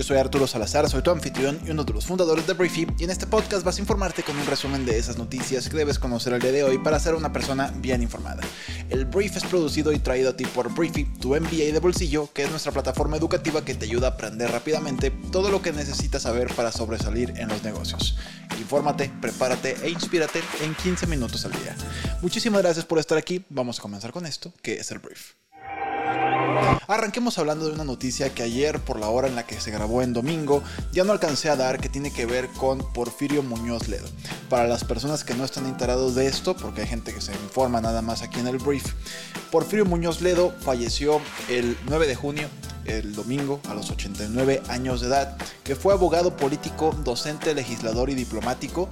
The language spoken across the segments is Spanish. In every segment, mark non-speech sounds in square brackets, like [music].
Yo soy Arturo Salazar, soy tu anfitrión y uno de los fundadores de Briefy y en este podcast vas a informarte con un resumen de esas noticias que debes conocer el día de hoy para ser una persona bien informada. El Brief es producido y traído a ti por Briefy, tu MBA de bolsillo, que es nuestra plataforma educativa que te ayuda a aprender rápidamente todo lo que necesitas saber para sobresalir en los negocios. Infórmate, prepárate e inspírate en 15 minutos al día. Muchísimas gracias por estar aquí, vamos a comenzar con esto, que es el Brief. Arranquemos hablando de una noticia que ayer, por la hora en la que se grabó en domingo, ya no alcancé a dar, que tiene que ver con Porfirio Muñoz Ledo. Para las personas que no están enterados de esto, porque hay gente que se informa nada más aquí en el brief, Porfirio Muñoz Ledo falleció el 9 de junio el domingo a los 89 años de edad, que fue abogado político, docente, legislador y diplomático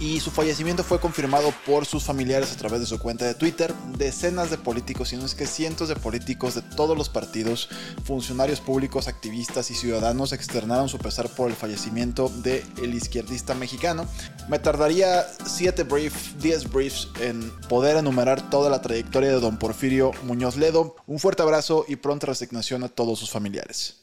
y su fallecimiento fue confirmado por sus familiares a través de su cuenta de Twitter. Decenas de políticos, si no es que cientos de políticos de todos los partidos, funcionarios públicos, activistas y ciudadanos externaron su pesar por el fallecimiento del el izquierdista mexicano. Me tardaría 7 briefs, 10 briefs en poder enumerar toda la trayectoria de don Porfirio Muñoz Ledo. Un fuerte abrazo y pronta resignación a todos sus familiares.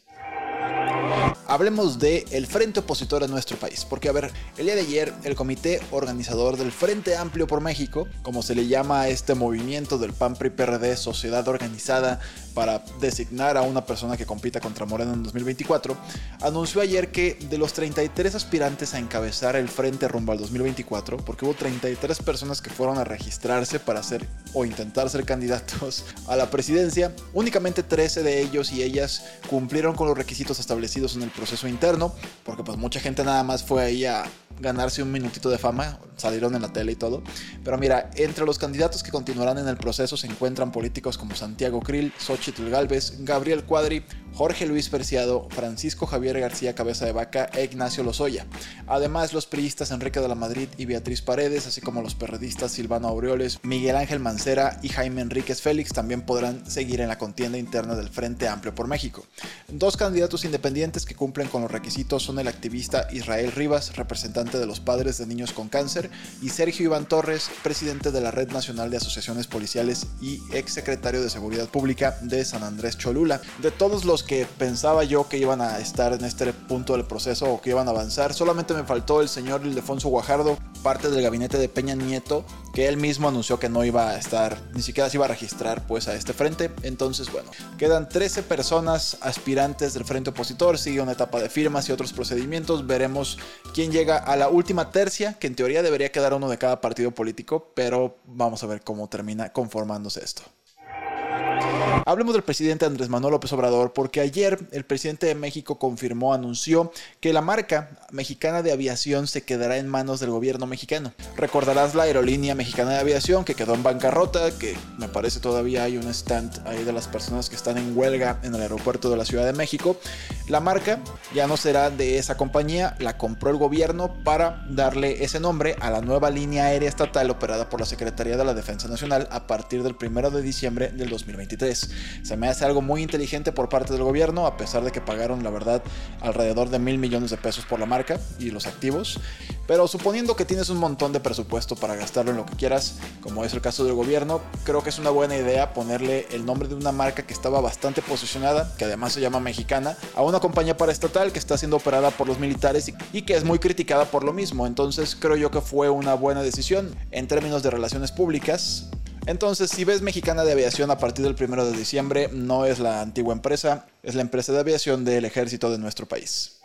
Hablemos de el frente opositor en nuestro país, porque a ver, el día de ayer el comité organizador del Frente Amplio por México, como se le llama a este movimiento del PAN PRI PRD Sociedad Organizada para designar a una persona que compita contra Moreno en 2024, anunció ayer que de los 33 aspirantes a encabezar el frente rumbo al 2024, porque hubo 33 personas que fueron a registrarse para ser o intentar ser candidatos a la presidencia, únicamente 13 de ellos y ellas cumplieron con los requisitos establecidos en el proceso interno, porque pues mucha gente nada más fue ahí a ganarse un minutito de fama, salieron en la tele y todo. Pero mira, entre los candidatos que continuarán en el proceso se encuentran políticos como Santiago Krill, Xochitl Galvez, Gabriel Cuadri, Jorge Luis Perciado, Francisco Javier García Cabeza de Vaca e Ignacio Lozoya. Además, los priistas Enrique de la Madrid y Beatriz Paredes, así como los perredistas Silvano Aureoles, Miguel Ángel Mancera y Jaime Enríquez Félix también podrán seguir en la contienda interna del Frente Amplio por México. Dos candidatos independientes que cumplen con los requisitos son el activista Israel Rivas, representante de los padres de niños con cáncer, y Sergio Iván Torres, presidente de la Red Nacional de Asociaciones Policiales y exsecretario de Seguridad Pública de San Andrés Cholula. De todos los que pensaba yo que iban a estar en este punto del proceso o que iban a avanzar. Solamente me faltó el señor Ildefonso Guajardo, parte del gabinete de Peña Nieto, que él mismo anunció que no iba a estar, ni siquiera se iba a registrar pues a este frente. Entonces, bueno, quedan 13 personas aspirantes del frente opositor, sigue una etapa de firmas y otros procedimientos. Veremos quién llega a la última tercia, que en teoría debería quedar uno de cada partido político, pero vamos a ver cómo termina conformándose esto. Hablemos del presidente Andrés Manuel López Obrador porque ayer el presidente de México confirmó, anunció que la marca mexicana de aviación se quedará en manos del gobierno mexicano. Recordarás la aerolínea mexicana de aviación que quedó en bancarrota, que me parece todavía hay un stand ahí de las personas que están en huelga en el aeropuerto de la Ciudad de México. La marca ya no será de esa compañía, la compró el gobierno para darle ese nombre a la nueva línea aérea estatal operada por la Secretaría de la Defensa Nacional a partir del 1 de diciembre del 2023. Se me hace algo muy inteligente por parte del gobierno, a pesar de que pagaron, la verdad, alrededor de mil millones de pesos por la marca y los activos. Pero suponiendo que tienes un montón de presupuesto para gastarlo en lo que quieras, como es el caso del gobierno, creo que es una buena idea ponerle el nombre de una marca que estaba bastante posicionada, que además se llama mexicana, a una compañía paraestatal que está siendo operada por los militares y que es muy criticada por lo mismo. Entonces creo yo que fue una buena decisión en términos de relaciones públicas. Entonces, si ves Mexicana de Aviación a partir del 1 de diciembre, no es la antigua empresa, es la empresa de aviación del ejército de nuestro país.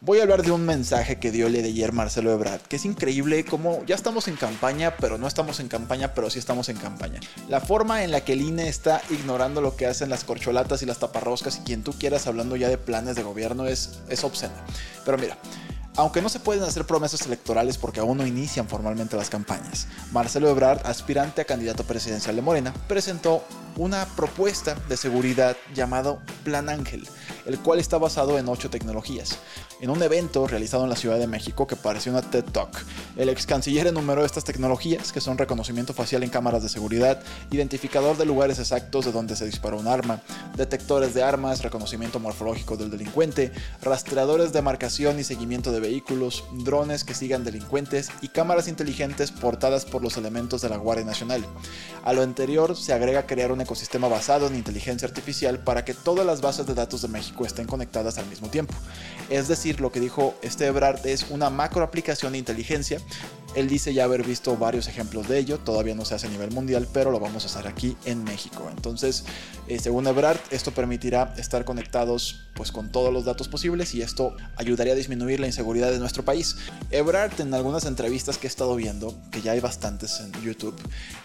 Voy a hablar de un mensaje que dio el de ayer Marcelo Ebrard, que es increíble como ya estamos en campaña, pero no estamos en campaña, pero sí estamos en campaña. La forma en la que el INE está ignorando lo que hacen las corcholatas y las taparroscas y quien tú quieras hablando ya de planes de gobierno es, es obscena. Pero mira, aunque no se pueden hacer promesas electorales porque aún no inician formalmente las campañas, Marcelo Ebrard, aspirante a candidato presidencial de Morena, presentó una propuesta de seguridad llamado Plan Ángel, el cual está basado en ocho tecnologías. En un evento realizado en la Ciudad de México que pareció una TED Talk. El ex canciller enumeró estas tecnologías que son reconocimiento facial en cámaras de seguridad, identificador de lugares exactos de donde se disparó un arma, detectores de armas, reconocimiento morfológico del delincuente, rastreadores de marcación y seguimiento de vehículos, drones que sigan delincuentes y cámaras inteligentes portadas por los elementos de la Guardia Nacional. A lo anterior se agrega crear un ecosistema basado en inteligencia artificial para que todas las bases de datos de México estén conectadas al mismo tiempo. Es decir, lo que dijo este Ebrard es una macro aplicación de inteligencia. Él dice ya haber visto varios ejemplos de ello, todavía no se hace a nivel mundial, pero lo vamos a hacer aquí en México. Entonces, eh, según Ebrard, esto permitirá estar conectados pues con todos los datos posibles y esto ayudaría a disminuir la inseguridad de nuestro país. Ebrard en algunas entrevistas que he estado viendo, que ya hay bastantes en YouTube,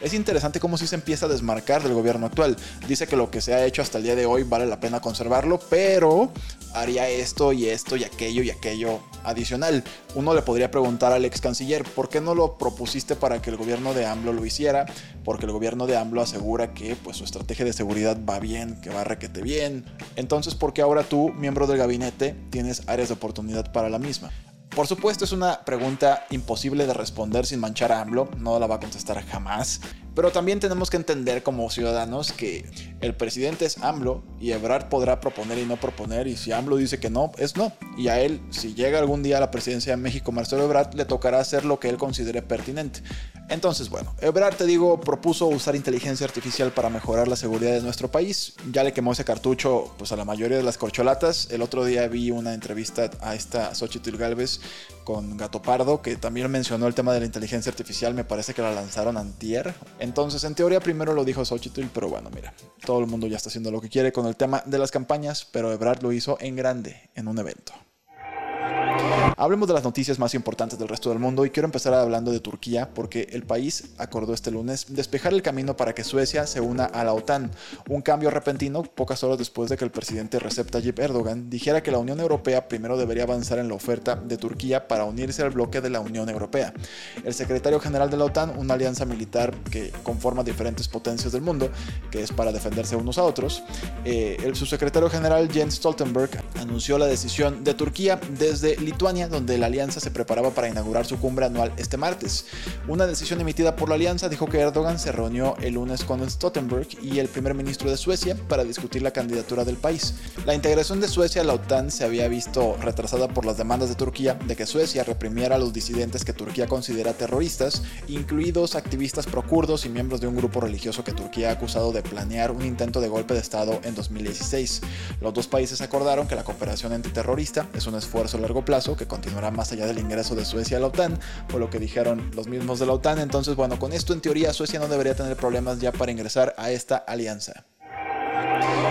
es interesante cómo si se empieza a desmarcar del gobierno actual. Dice que lo que se ha hecho hasta el día de hoy vale la pena conservarlo, pero haría esto y esto y aquello y aquello adicional. Uno le podría preguntar al ex canciller, ¿por qué no lo propusiste para que el gobierno de AMLO lo hiciera? Porque el gobierno de AMLO asegura que pues, su estrategia de seguridad va bien, que va requete bien. Entonces, ¿por qué ahora tú, miembro del gabinete, tienes áreas de oportunidad para la misma? Por supuesto es una pregunta imposible de responder sin manchar a AMLO, no la va a contestar jamás, pero también tenemos que entender como ciudadanos que el presidente es AMLO y Ebrard podrá proponer y no proponer y si AMLO dice que no, es no. Y a él, si llega algún día a la presidencia de México Marcelo Ebrard, le tocará hacer lo que él considere pertinente. Entonces, bueno, Ebrard, te digo, propuso usar inteligencia artificial para mejorar la seguridad de nuestro país. Ya le quemó ese cartucho pues, a la mayoría de las corcholatas. El otro día vi una entrevista a esta Xochitl Galvez con Gato Pardo, que también mencionó el tema de la inteligencia artificial. Me parece que la lanzaron antier. Entonces, en teoría, primero lo dijo Xochitl, pero bueno, mira, todo el mundo ya está haciendo lo que quiere con el tema de las campañas, pero Ebrard lo hizo en grande, en un evento. Hablemos de las noticias más importantes del resto del mundo y quiero empezar hablando de Turquía porque el país acordó este lunes despejar el camino para que Suecia se una a la OTAN, un cambio repentino pocas horas después de que el presidente Recep Tayyip Erdogan dijera que la Unión Europea primero debería avanzar en la oferta de Turquía para unirse al bloque de la Unión Europea. El secretario general de la OTAN, una alianza militar que conforma diferentes potencias del mundo, que es para defenderse unos a otros, eh, el subsecretario general Jens Stoltenberg anunció la decisión de Turquía desde Lituania, donde la alianza se preparaba para inaugurar su cumbre anual este martes. Una decisión emitida por la alianza dijo que Erdogan se reunió el lunes con Stoltenberg y el primer ministro de Suecia para discutir la candidatura del país. La integración de Suecia a la OTAN se había visto retrasada por las demandas de Turquía de que Suecia reprimiera a los disidentes que Turquía considera terroristas, incluidos activistas procurdos y miembros de un grupo religioso que Turquía ha acusado de planear un intento de golpe de Estado en 2016. Los dos países acordaron que la cooperación antiterrorista es un esfuerzo a largo plazo que continuará más allá del ingreso de Suecia a la OTAN, por lo que dijeron los mismos de la OTAN. Entonces, bueno, con esto en teoría Suecia no debería tener problemas ya para ingresar a esta alianza.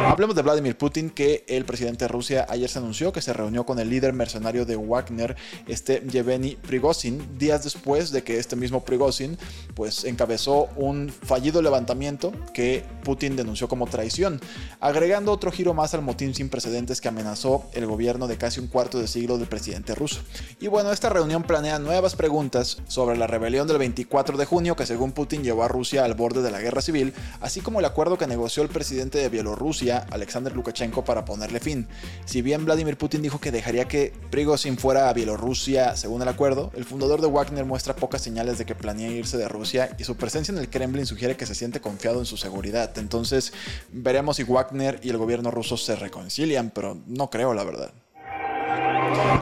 Hablemos de Vladimir Putin, que el presidente de Rusia ayer se anunció que se reunió con el líder mercenario de Wagner, este Yevgeny Prigozhin, días después de que este mismo Prigozhin pues encabezó un fallido levantamiento que Putin denunció como traición, agregando otro giro más al motín sin precedentes que amenazó el gobierno de casi un cuarto de siglo del presidente ruso. Y bueno, esta reunión planea nuevas preguntas sobre la rebelión del 24 de junio que según Putin llevó a Rusia al borde de la guerra civil, así como el acuerdo que negoció el presidente de Bielorrusia Alexander Lukashenko, para ponerle fin. Si bien Vladimir Putin dijo que dejaría que Prigozhin fuera a Bielorrusia según el acuerdo, el fundador de Wagner muestra pocas señales de que planea irse de Rusia y su presencia en el Kremlin sugiere que se siente confiado en su seguridad. Entonces, veremos si Wagner y el gobierno ruso se reconcilian, pero no creo la verdad.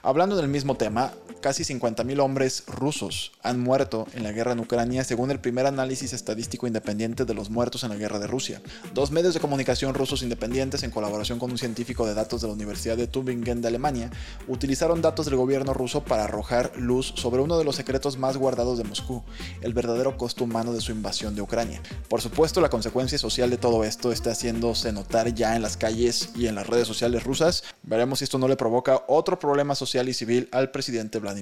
Hablando del mismo tema, casi 50.000 hombres rusos han muerto en la guerra en Ucrania según el primer análisis estadístico independiente de los muertos en la guerra de Rusia. Dos medios de comunicación rusos independientes en colaboración con un científico de datos de la Universidad de Tübingen de Alemania utilizaron datos del gobierno ruso para arrojar luz sobre uno de los secretos más guardados de Moscú, el verdadero costo humano de su invasión de Ucrania. Por supuesto, la consecuencia social de todo esto está haciéndose notar ya en las calles y en las redes sociales rusas. Veremos si esto no le provoca otro problema social y civil al presidente Vladimir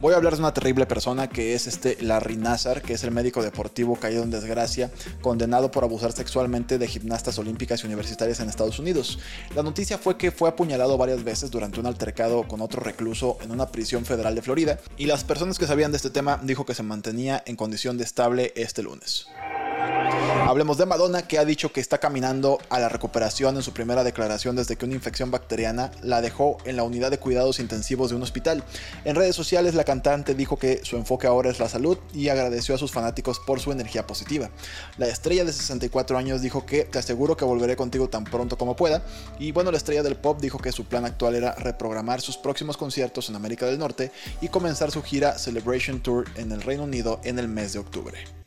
Voy a hablar de una terrible persona que es este Larry Nazar, que es el médico deportivo caído en desgracia, condenado por abusar sexualmente de gimnastas olímpicas y universitarias en Estados Unidos. La noticia fue que fue apuñalado varias veces durante un altercado con otro recluso en una prisión federal de Florida, y las personas que sabían de este tema dijo que se mantenía en condición de estable este lunes. [laughs] Hablemos de Madonna, que ha dicho que está caminando a la recuperación en su primera declaración desde que una infección bacteriana la dejó en la unidad de cuidados intensivos de un hospital. En redes sociales, la cantante dijo que su enfoque ahora es la salud y agradeció a sus fanáticos por su energía positiva. La estrella de 64 años dijo que te aseguro que volveré contigo tan pronto como pueda. Y bueno, la estrella del pop dijo que su plan actual era reprogramar sus próximos conciertos en América del Norte y comenzar su gira Celebration Tour en el Reino Unido en el mes de octubre.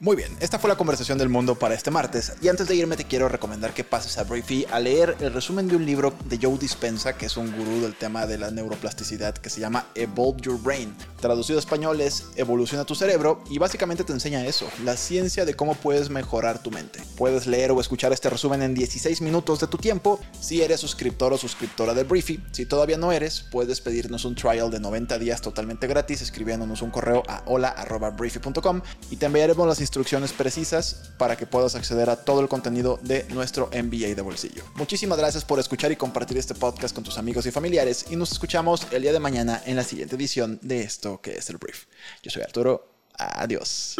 Muy bien, esta fue la conversación del mundo para este martes. Y antes de irme te quiero recomendar que pases a Briefy a leer el resumen de un libro de Joe Dispensa, que es un gurú del tema de la neuroplasticidad, que se llama Evolve Your Brain. Traducido a español es Evoluciona tu cerebro y básicamente te enseña eso, la ciencia de cómo puedes mejorar tu mente. Puedes leer o escuchar este resumen en 16 minutos de tu tiempo si eres suscriptor o suscriptora de Briefy. Si todavía no eres, puedes pedirnos un trial de 90 días totalmente gratis escribiéndonos un correo a hola.briefy.com y te las instrucciones precisas para que puedas acceder a todo el contenido de nuestro MBA de bolsillo. Muchísimas gracias por escuchar y compartir este podcast con tus amigos y familiares y nos escuchamos el día de mañana en la siguiente edición de esto que es el brief. Yo soy Arturo, adiós.